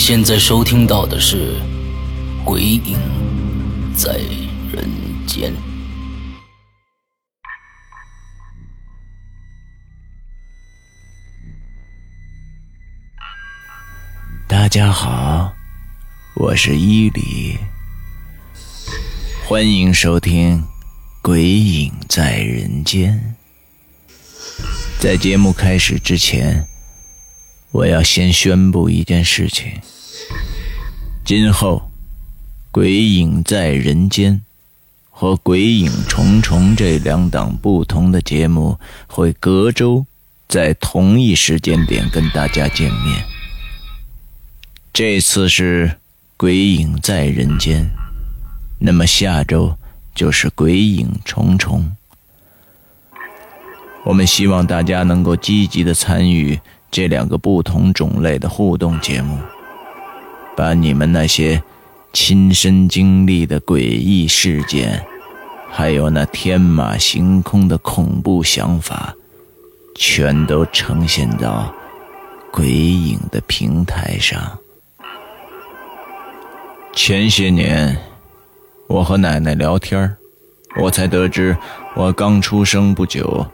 现在收听到的是《鬼影在人间》。大家好，我是伊犁，欢迎收听《鬼影在人间》。在节目开始之前，我要先宣布一件事情：今后，《鬼影在人间》和《鬼影重重》这两档不同的节目会隔周在同一时间点跟大家见面。这次是《鬼影在人间》，那么下周就是《鬼影重重》。我们希望大家能够积极的参与这两个不同种类的互动节目，把你们那些亲身经历的诡异事件，还有那天马行空的恐怖想法，全都呈现到《鬼影》的平台上。前些年，我和奶奶聊天我才得知，我刚出生不久，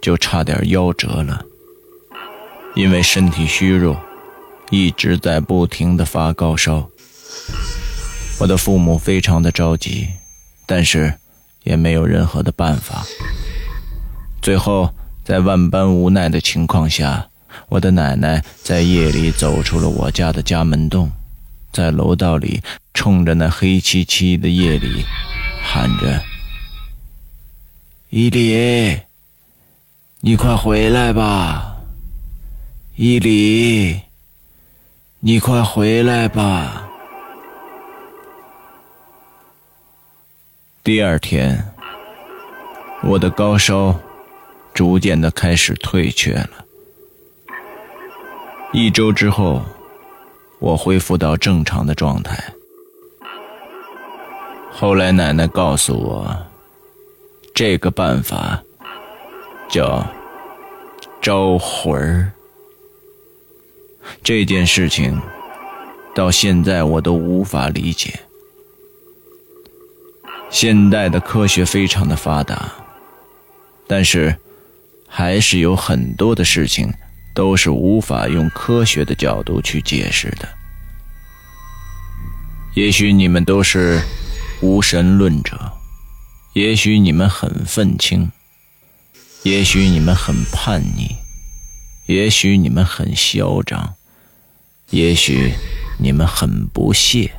就差点夭折了。因为身体虚弱，一直在不停的发高烧。我的父母非常的着急，但是也没有任何的办法。最后，在万般无奈的情况下，我的奶奶在夜里走出了我家的家门洞。在楼道里，冲着那黑漆漆的夜里，喊着：“伊犁，你快回来吧！伊犁，你快回来吧！”第二天，我的高烧逐渐的开始退却了。一周之后。我恢复到正常的状态。后来奶奶告诉我，这个办法叫招魂儿。这件事情到现在我都无法理解。现代的科学非常的发达，但是还是有很多的事情。都是无法用科学的角度去解释的。也许你们都是无神论者，也许你们很愤青，也许你们很叛逆，也许你们很嚣张，也许你们很不屑。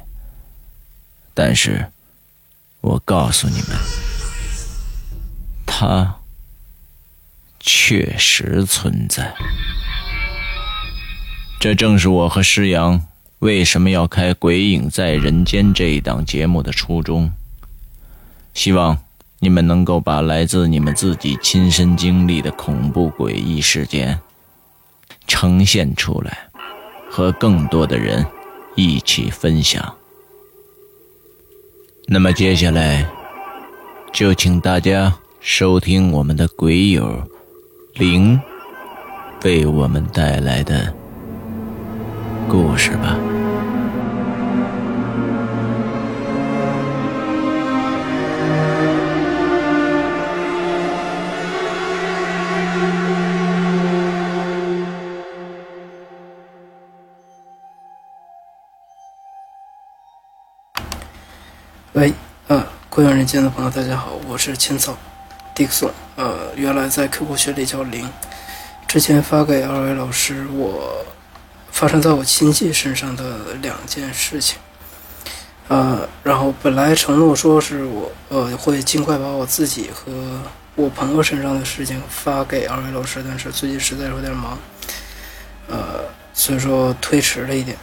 但是，我告诉你们，它确实存在。这正是我和施阳为什么要开《鬼影在人间》这一档节目的初衷。希望你们能够把来自你们自己亲身经历的恐怖诡异事件呈现出来，和更多的人一起分享。那么接下来，就请大家收听我们的鬼友灵为我们带来的。故事吧。喂，呃，贵阳人间的朋友，大家好，我是青草，Dixon，呃，原来在 QQ 群里叫零，之前发给二位老师我。发生在我亲戚身上的两件事情。呃，然后本来承诺说是我呃会尽快把我自己和我朋友身上的事情发给二位老师，但是最近实在有点忙，呃，所以说推迟了一点。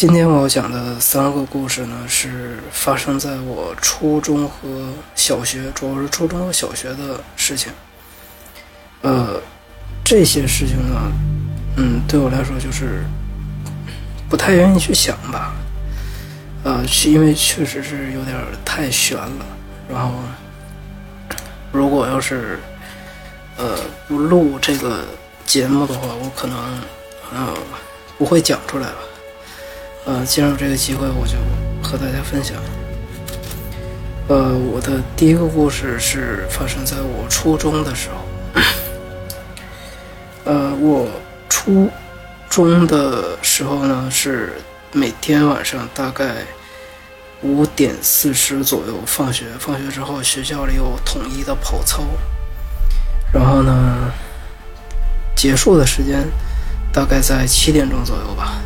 今天我要讲的三个故事呢，是发生在我初中和小学，主要是初中和小学的事情。呃，这些事情呢，嗯，对我来说就是不太愿意去想吧。呃，是因为确实是有点太悬了。然后，如果要是呃不录这个节目的话，我可能呃不会讲出来吧。呃，既然有这个机会，我就和大家分享。呃，我的第一个故事是发生在我初中的时候。呃，我初中的时候呢是。每天晚上大概五点四十左右放学，放学之后学校里有统一的跑操，然后呢，结束的时间大概在七点钟左右吧。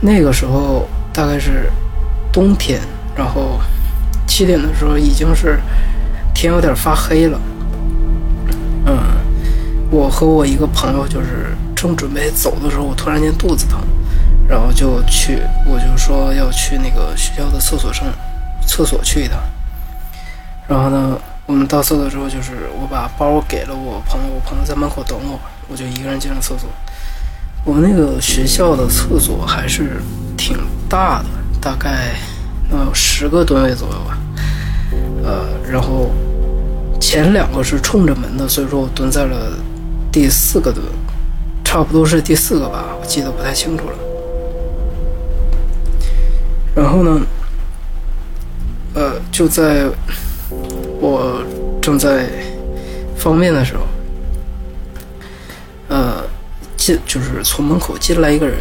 那个时候大概是冬天，然后七点的时候已经是天有点发黑了。嗯，我和我一个朋友就是正准备走的时候，我突然间肚子疼。然后就去，我就说要去那个学校的厕所上，厕所去一趟。然后呢，我们到厕所之后，就是我把包给了我朋友，我朋友在门口等我，我就一个人进了厕所。我那个学校的厕所还是挺大的，大概能有十个蹲位左右吧。呃，然后前两个是冲着门的，所以说我蹲在了第四个蹲，差不多是第四个吧，我记得不太清楚了。然后呢，呃，就在我正在方便的时候，呃，进就是从门口进来一个人，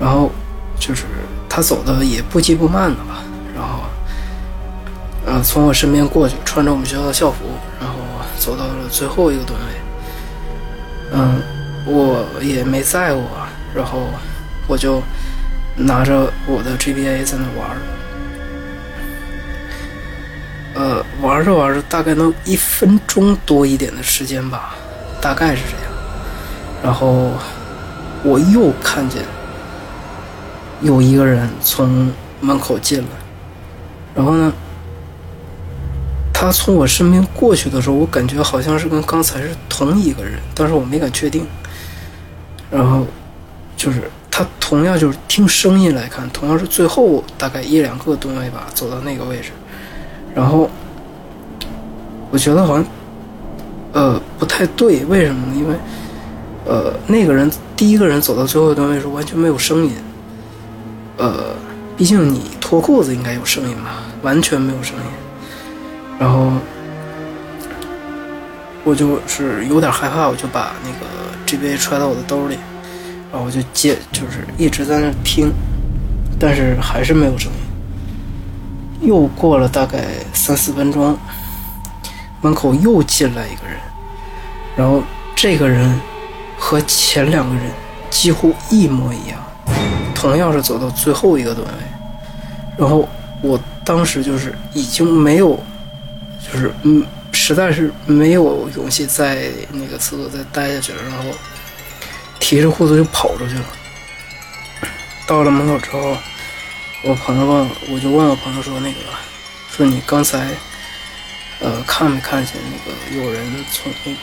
然后就是他走的也不急不慢的吧，然后，呃，从我身边过去，穿着我们学校的校服，然后走到了最后一个蹲位，嗯，我也没在乎，然后我就。拿着我的 GBA 在那玩呃，玩着玩着，大概能一分钟多一点的时间吧，大概是这样。然后我又看见有一个人从门口进来，然后呢，他从我身边过去的时候，我感觉好像是跟刚才是同一个人，但是我没敢确定。然后就是。他同样就是听声音来看，同样是最后大概一两个吨位吧，走到那个位置，然后我觉得好像呃不太对，为什么呢？因为呃那个人第一个人走到最后一段位时完全没有声音，呃，毕竟你脱裤子应该有声音吧，完全没有声音，然后我就是有点害怕，我就把那个 GBA 揣到我的兜里。然后我就接，就是一直在那听，但是还是没有声音。又过了大概三四分钟，门口又进来一个人，然后这个人和前两个人几乎一模一样，同样是走到最后一个段位。然后我当时就是已经没有，就是嗯，实在是没有勇气在那个厕所再待下去了，然后。提着裤子就跑出去了。到了门口之后，我朋友问，我就问我朋友说：“那个，说你刚才，呃，看没看见那个有人从那个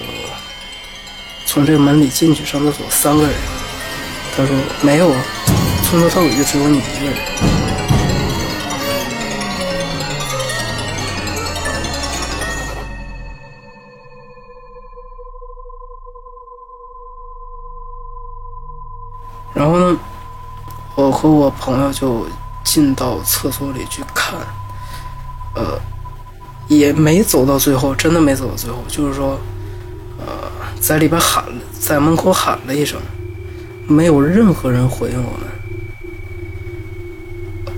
从这个门里进去上厕所？三个人。”他说：“没有啊，从头到尾就只有你一个人。”然后呢，我和我朋友就进到厕所里去看，呃，也没走到最后，真的没走到最后。就是说，呃，在里边喊，在门口喊了一声，没有任何人回应我们。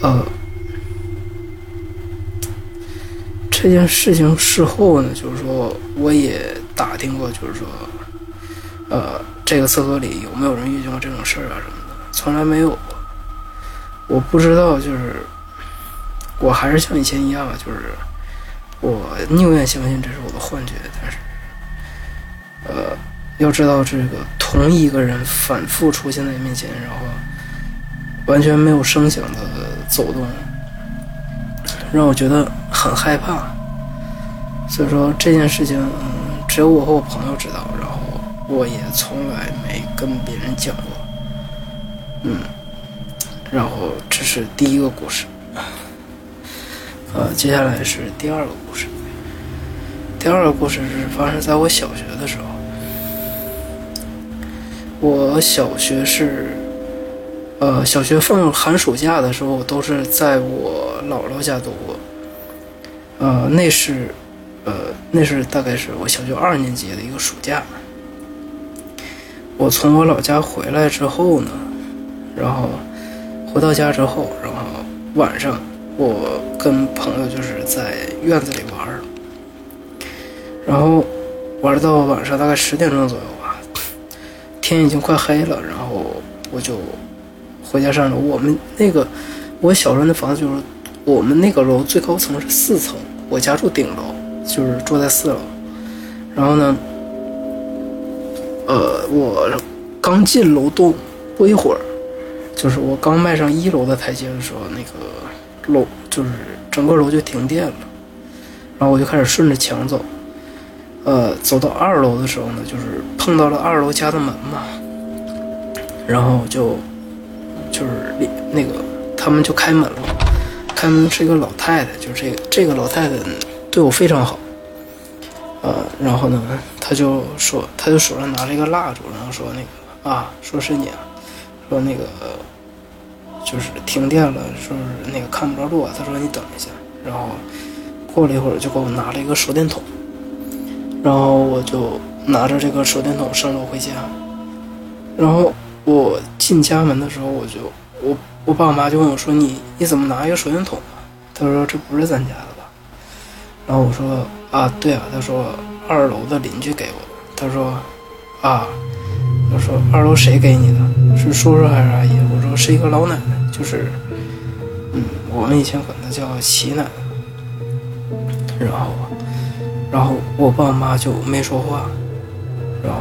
呃，这件事情事后呢，就是说，我也打听过，就是说。呃，这个厕所里有没有人遇见过这种事儿啊什么的，从来没有过。我不知道，就是我还是像以前一样，就是我宁愿相信这是我的幻觉，呃，要知道这个同一个人反复出现在面前，然后完全没有声响的走动，让我觉得很害怕。所以说这件事情，嗯，只有我和我朋友知道，然后我也从来没跟别人讲过，嗯。然后这是第一个故事，呃，接下来是第二个故事。第二个故事是发生在我小学的时候。我小学是，呃，小学放寒暑假的时候都是在我姥姥家度过。呃，那是，呃，那是大概是我小学二年级的一个暑假。我从我老家回来之后呢，然后。回到家之后，然后晚上我跟朋友就是在院子里玩儿，然后玩到晚上大概十点钟左右，天已经快黑了，然后我就回家上楼。我们那个我小时候那房子就是我们那个楼最高层是四层，我家住顶楼，就是住在四楼。然后呢，呃，我刚进楼栋不一会儿。就是我刚迈上一楼的台阶的时候，那个楼就是整个楼就停电了，然后我就开始顺着墙走，呃，走到二楼的时候呢，就是碰到了二楼家的门嘛，然后就就是那个他们就开门了，开门是一个老太太，就是这个这个老太太对我非常好，呃，然后呢，他就说，他就手上拿着一个蜡烛，然后说那个啊，说是你啊。说那个就是停电了，说是那个看不着路啊。他说你等一下，然后过了一会儿就给我拿了一个手电筒，然后我就拿着这个手电筒上楼回家。然后我进家门的时候，我就我我爸我妈就问我说你你怎么拿一个手电筒啊？他说这不是咱家的吧？然后我说啊对啊。他说二楼的邻居给我的。他说啊。我说二楼谁给你的？是叔叔还是阿姨？我说是一个老奶奶，就是，嗯，我们以前管她叫齐奶奶。然后，然后我爸妈就没说话。然后，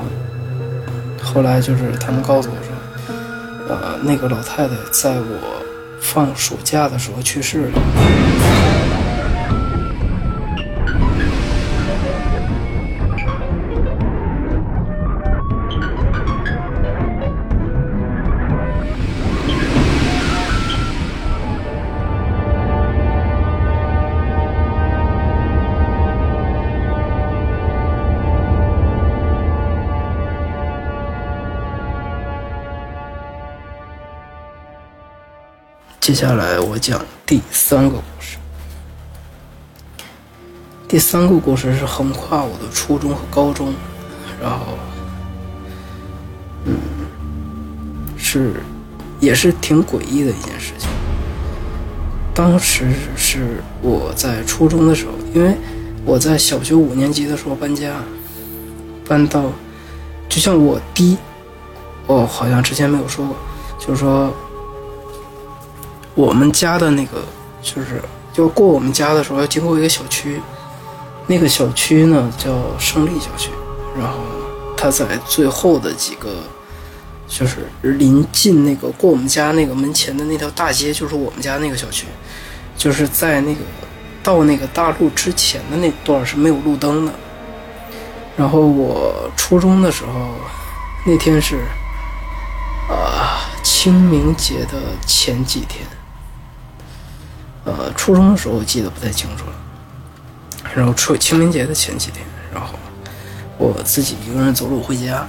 后来就是他们告诉我说，呃，那个老太太在我放暑假的时候去世了。接下来我讲第三个故事。第三个故事是横跨我的初中和高中，然后，嗯，是，也是挺诡异的一件事情。当时是我在初中的时候，因为我在小学五年级的时候搬家，搬到，就像我弟，哦好像之前没有说过，就是说。我们家的那个，就是要过我们家的时候要经过一个小区，那个小区呢叫胜利小区，然后它在最后的几个，就是临近那个过我们家那个门前的那条大街，就是我们家那个小区，就是在那个到那个大路之前的那段是没有路灯的。然后我初中的时候，那天是啊清明节的前几天。呃，初中的时候我记得不太清楚了。然后初清明节的前几天，然后我自己一个人走路回家，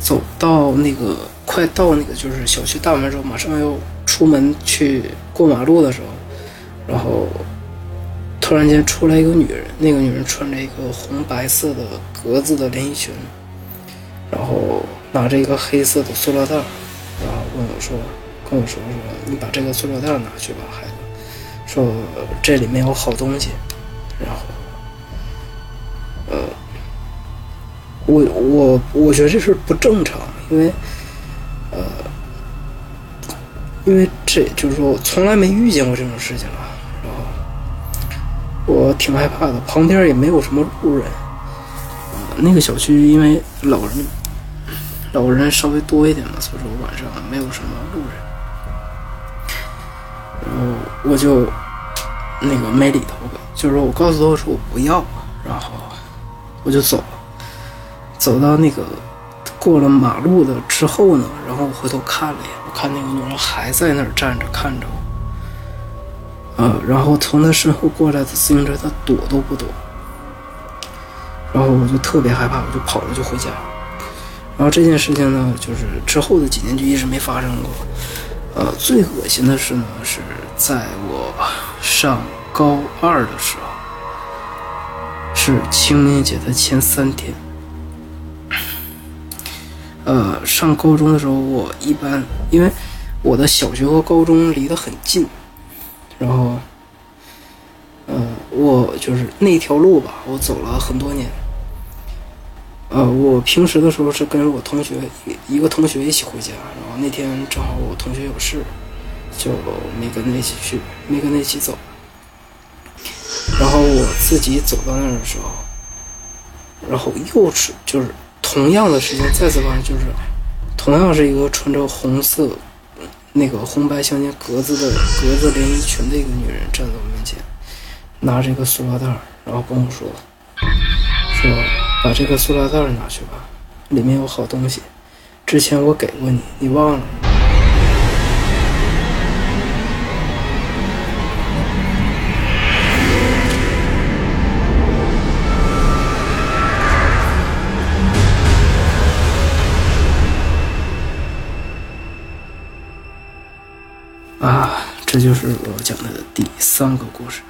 走到那个快到那个就是小区大门的时候，马上要出门去过马路的时候，然后突然间出来一个女人，那个女人穿着一个红白色的格子的连衣裙，然后拿着一个黑色的塑料袋，然后问我说。跟我说说，你把这个塑料袋拿去吧，孩子。说这里面有好东西。然后，呃，我我我觉得这事不正常，因为呃，因为这就是说我从来没遇见过这种事情啊，然后我挺害怕的，旁边也没有什么路人。那个小区因为老人老人稍微多一点嘛，所以说晚上没有什么路人。然后我就那个没理他，就是说我告诉他我说我不要，然后我就走了。走到那个过了马路的之后呢，然后我回头看了一眼，我看那个女人还在那儿站着看着我。呃，然后从他身后过来的自行车，他躲都不躲。然后我就特别害怕，我就跑了，就回家。然后这件事情呢，就是之后的几年就一直没发生过。呃，最恶心的是呢，是在我上高二的时候，是清明节的前三天。呃，上高中的时候，我一般因为我的小学和高中离得很近，然后，呃，我就是那条路吧，我走了很多年。呃，我平时的时候是跟我同学一一个同学一起回家，那天正好我同学有事，就没跟他一起去，没跟他一起走。然后我自己走到那儿的时候，然后又是就是。同样的时间再次发生，就是同样是一个穿着红色那个红白相间格子的格子连衣裙的一个女人站在我面前，拿着一个塑料袋，然后跟我说：“说把这个塑料袋拿去吧，里面有好东西，之前我给过你，你忘了。”啊，这就是我讲的第三个故事。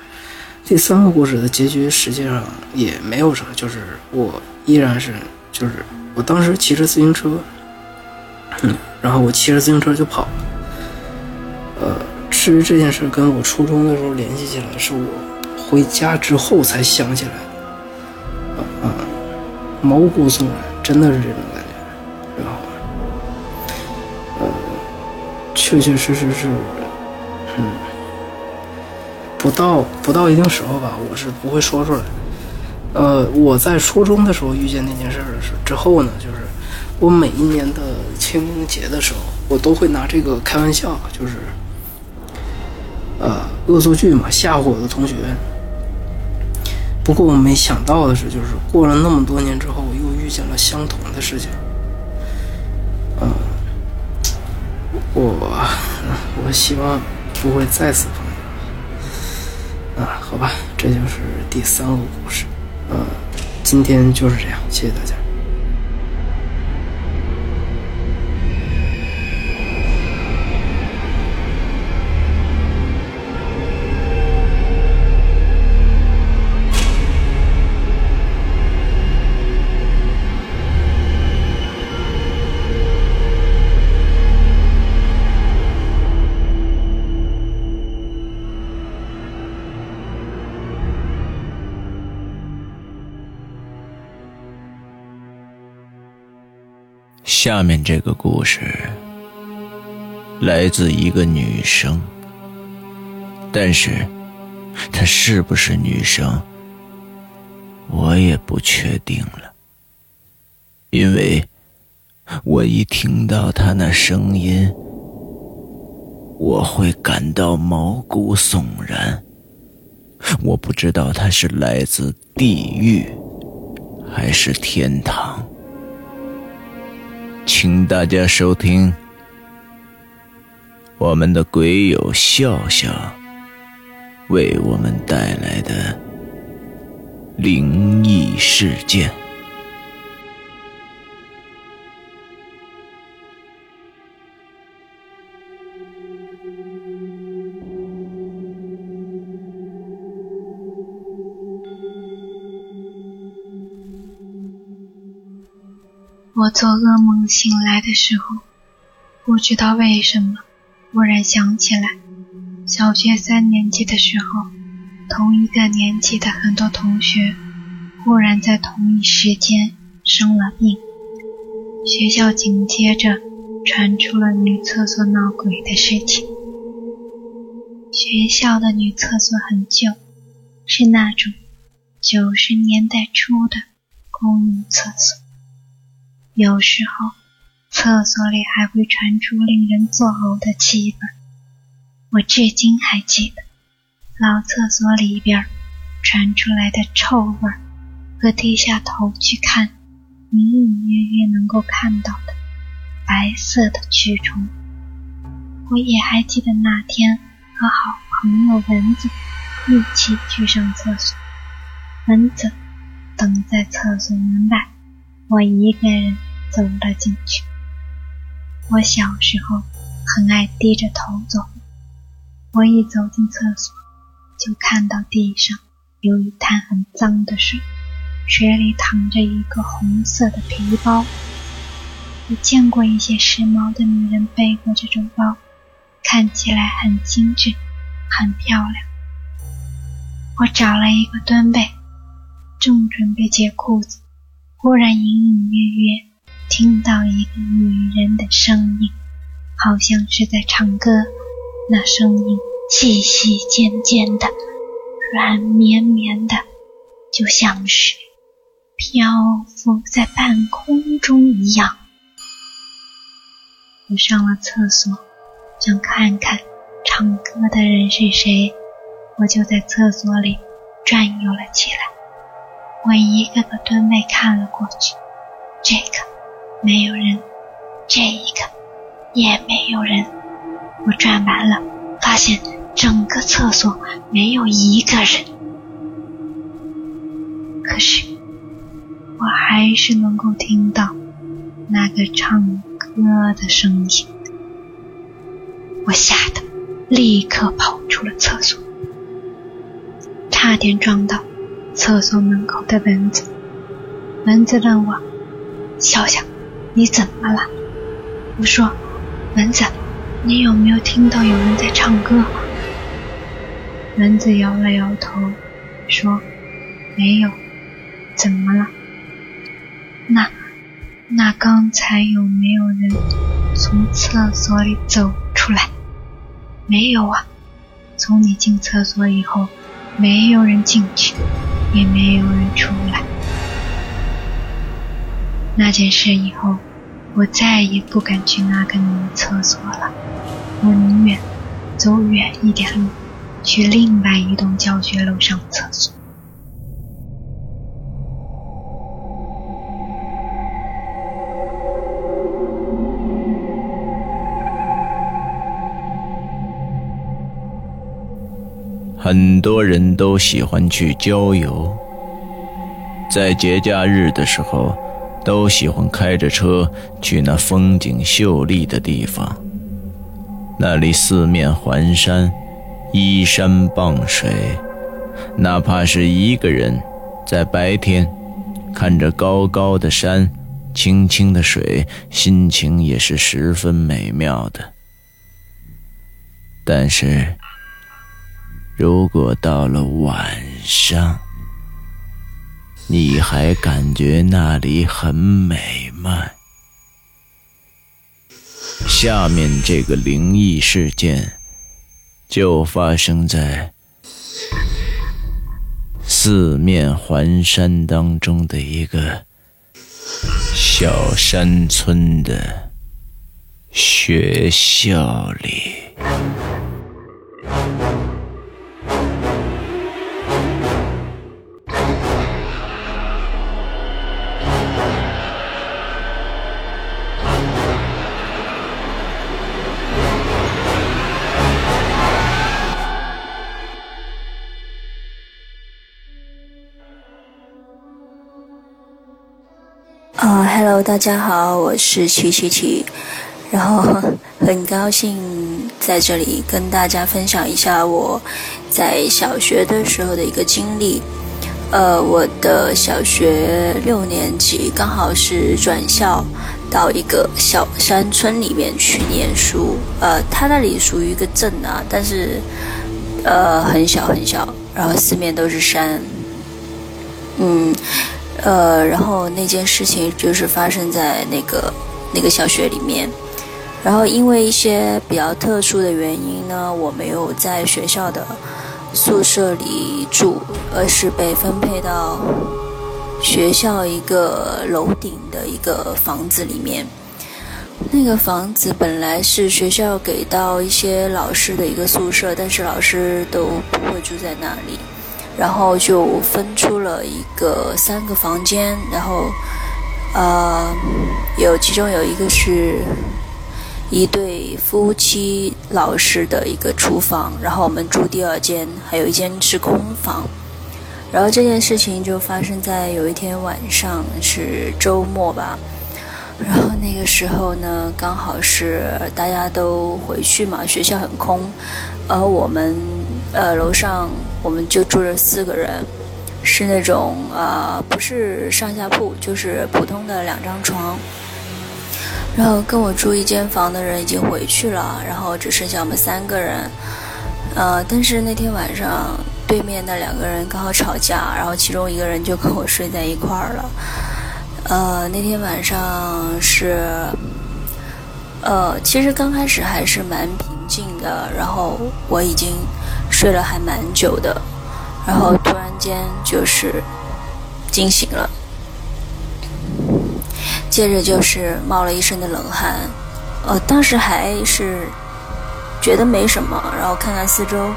第三个故事的结局实际上也没有什么，就是我依然是，就是我当时骑着自行车，嗯，然后我骑着自行车就跑了。呃，至于这件事跟我初中的时候联系起来，是我回家之后才想起来的。啊，毛骨悚然，真的是这种感觉。然后，呃，确确实实是。嗯，不到不到一定时候吧，我是不会说出来的。呃，我在初中的时候遇见那件事的时之后呢，就是我每一年的清明节的时候，我都会拿这个开玩笑，就是呃恶作剧嘛，吓唬我的同学。不过我没想到的是，就是过了那么多年之后，我又遇见了相同的事情。嗯，我我希望。不会再次碰见啊？好吧，这就是第三个故事。呃，今天就是这样，谢谢大家。下面这个故事来自一个女生，但是她是不是女生，我也不确定了，因为我一听到她那声音，我会感到毛骨悚然。我不知道她是来自地狱还是天堂。请大家收听我们的鬼友笑笑为我们带来的灵异事件。我做噩梦醒来的时候，不知道为什么，忽然想起来，小学三年级的时候，同一个年级的很多同学，忽然在同一时间生了病。学校紧接着传出了女厕所闹鬼的事情。学校的女厕所很旧，是那种九十年代初的公用厕所。有时候，厕所里还会传出令人作呕的气味。我至今还记得，老厕所里边传出来的臭味和低下头去看，隐隐约约能够看到的白色的蛆虫。我也还记得那天和好朋友蚊子一起去上厕所，蚊子等在厕所门外。我一个人走了进去。我小时候很爱低着头走。我一走进厕所，就看到地上有一滩很脏的水，水里躺着一个红色的皮包。我见过一些时髦的女人背过这种包，看起来很精致，很漂亮。我找了一个蹲背，正准备解裤子。忽然，隐隐约约听到一个女人的声音，好像是在唱歌。那声音细细尖尖的，软绵绵的，就像是漂浮在半空中一样。我上了厕所，想看看唱歌的人是谁，我就在厕所里转悠了起来。我一个个蹲位看了过去，这个没有人，这一个也没有人。我转完了，发现整个厕所没有一个人，可是我还是能够听到那个唱歌的声音。我吓得立刻跑出了厕所，差点撞到。厕所门口的蚊子，蚊子问我：“小小，你怎么了？”我说：“蚊子，你有没有听到有人在唱歌？”蚊子摇了摇头，说：“没有。”怎么了？那那刚才有没有人从厕所里走出来？没有啊，从你进厕所以后，没有人进去。也没有人出来。那件事以后，我再也不敢去那个女厕所了。我宁愿走远一点路，去另外一栋教学楼上厕所。很多人都喜欢去郊游，在节假日的时候，都喜欢开着车去那风景秀丽的地方。那里四面环山，依山傍水，哪怕是一个人，在白天看着高高的山、清清的水，心情也是十分美妙的。但是。如果到了晚上，你还感觉那里很美吗？下面这个灵异事件就发生在四面环山当中的一个小山村的学校里。大家好，我是曲曲曲，然后很高兴在这里跟大家分享一下我在小学的时候的一个经历。呃，我的小学六年级刚好是转校到一个小山村里面去念书。呃，它那里属于一个镇啊，但是呃很小很小，然后四面都是山。嗯。呃，然后那件事情就是发生在那个那个小学里面，然后因为一些比较特殊的原因呢，我没有在学校的宿舍里住，而是被分配到学校一个楼顶的一个房子里面。那个房子本来是学校给到一些老师的一个宿舍，但是老师都不会住在那里。然后就分出了一个三个房间，然后，呃，有其中有一个是一对夫妻老师的一个厨房，然后我们住第二间，还有一间是空房。然后这件事情就发生在有一天晚上，是周末吧。然后那个时候呢，刚好是大家都回去嘛，学校很空，而我们呃楼上。我们就住着四个人，是那种呃，不是上下铺，就是普通的两张床。然后跟我住一间房的人已经回去了，然后只剩下我们三个人。呃，但是那天晚上对面那两个人刚好吵架，然后其中一个人就跟我睡在一块儿了。呃，那天晚上是，呃，其实刚开始还是蛮平静的，然后我已经。睡了还蛮久的，然后突然间就是惊醒了，接着就是冒了一身的冷汗，呃，当时还是觉得没什么，然后看看四周，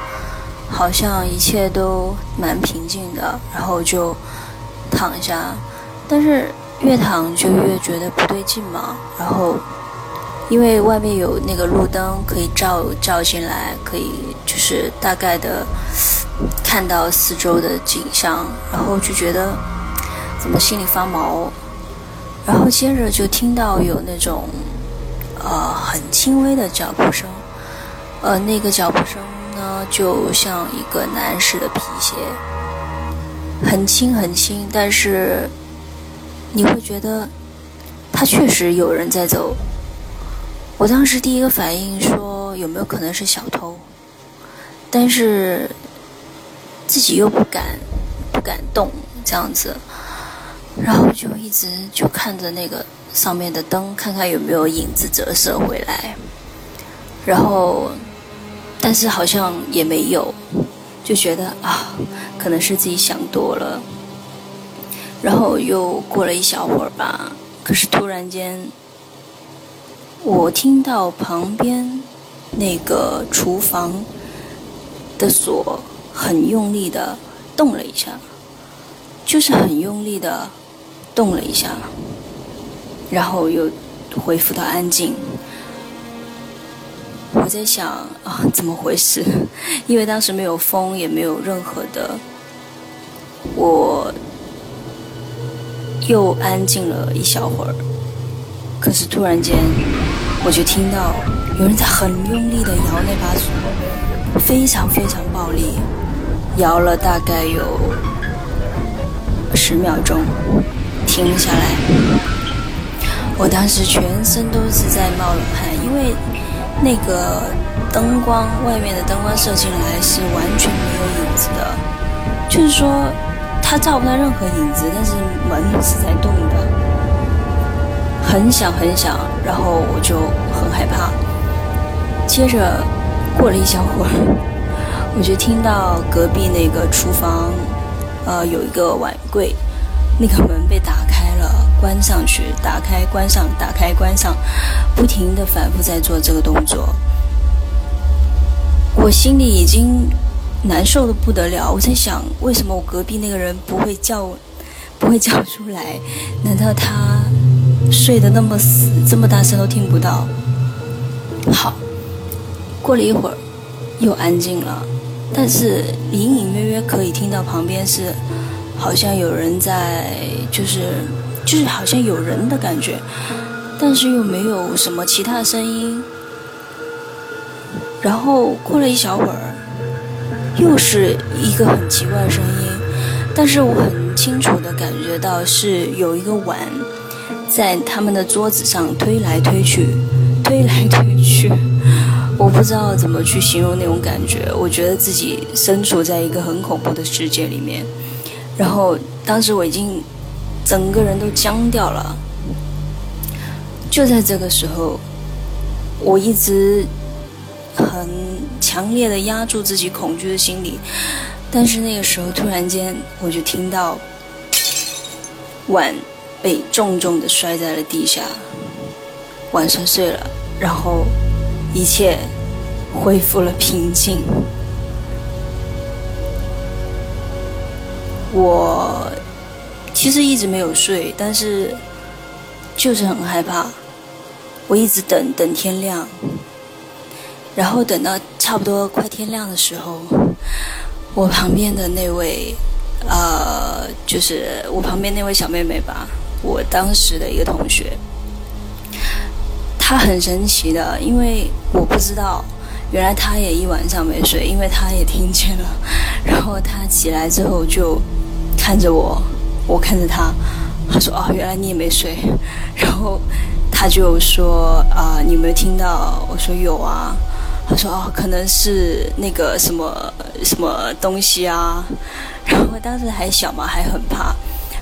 好像一切都蛮平静的，然后就躺下，但是越躺就越觉得不对劲嘛，然后。因为外面有那个路灯可以照照进来，可以就是大概的看到四周的景象，然后就觉得怎么心里发毛，然后接着就听到有那种呃很轻微的脚步声，呃那个脚步声呢就像一个男士的皮鞋，很轻很轻，但是你会觉得他确实有人在走。我当时第一个反应说有没有可能是小偷，但是自己又不敢不敢动这样子，然后就一直就看着那个上面的灯，看看有没有影子折射回来，然后但是好像也没有，就觉得啊可能是自己想多了，然后又过了一小会儿吧，可是突然间。我听到旁边那个厨房的锁很用力的动了一下，就是很用力的动了一下，然后又恢复到安静。我在想啊，怎么回事？因为当时没有风，也没有任何的，我又安静了一小会儿，可是突然间。我就听到有人在很用力的摇那把锁，非常非常暴力，摇了大概有十秒钟，停了下来。我当时全身都是在冒冷汗，因为那个灯光外面的灯光射进来是完全没有影子的，就是说它照不到任何影子，但是门是在动的。很响很响，然后我就很害怕。接着过了一小会儿，我就听到隔壁那个厨房，呃，有一个碗柜，那个门被打开了，关上去，打开关上，打开关上，不停的反复在做这个动作。我心里已经难受的不得了，我在想，为什么我隔壁那个人不会叫，不会叫出来？难道他？睡得那么死，这么大声都听不到。好，过了一会儿，又安静了，但是隐隐约约可以听到旁边是，好像有人在，就是就是好像有人的感觉，但是又没有什么其他声音。然后过了一小会儿，又是一个很奇怪的声音，但是我很清楚的感觉到是有一个碗。在他们的桌子上推来推去，推来推去，我不知道怎么去形容那种感觉。我觉得自己身处在一个很恐怖的世界里面。然后当时我已经整个人都僵掉了。就在这个时候，我一直很强烈的压住自己恐惧的心理，但是那个时候突然间，我就听到碗被重重的摔在了地下，碗摔碎了，然后一切恢复了平静。我其实一直没有睡，但是就是很害怕。我一直等等天亮，然后等到差不多快天亮的时候，我旁边的那位，呃，就是我旁边那位小妹妹吧，我当时的一个同学，他很神奇的，因为我不知道，原来他也一晚上没睡，因为他也听见了，然后他起来之后就看着我，我看着他，他说：“哦，原来你也没睡。”然后。他就说啊，你有没有听到？我说有啊。他说哦，可能是那个什么什么东西啊。然后当时还小嘛，还很怕。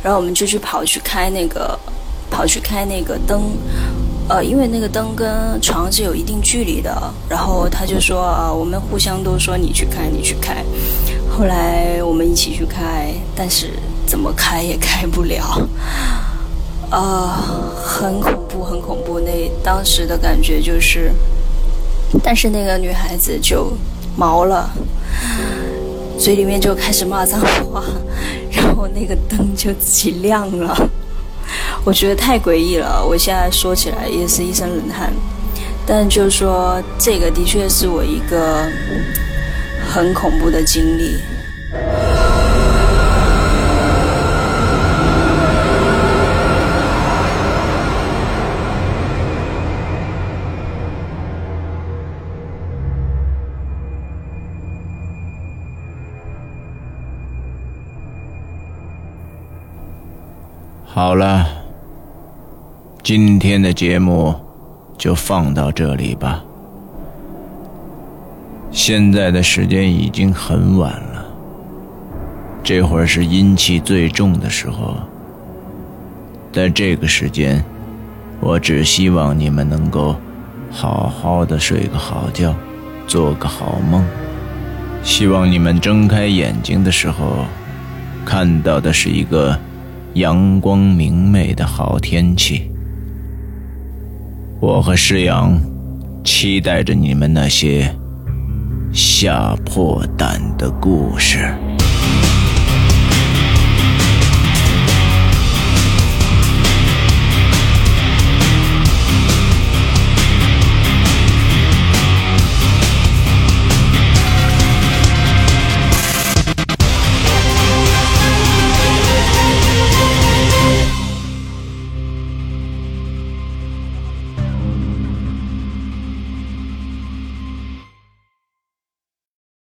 然后我们就去跑去开那个，跑去开那个灯。呃，因为那个灯跟床是有一定距离的。然后他就说啊，我们互相都说你去开，你去开。后来我们一起去开，但是怎么开也开不了。啊，很恐怖，很恐怖。那当时的感觉就是，但是那个女孩子就毛了，嘴里面就开始骂脏话，然后那个灯就自己亮了。我觉得太诡异了，我现在说起来也是一身冷汗。但就是说，这个的确是我一个很恐怖的经历。好了，今天的节目就放到这里吧。现在的时间已经很晚了，这会儿是阴气最重的时候。在这个时间，我只希望你们能够好好的睡个好觉，做个好梦。希望你们睁开眼睛的时候，看到的是一个。阳光明媚的好天气，我和诗阳期待着你们那些吓破胆的故事。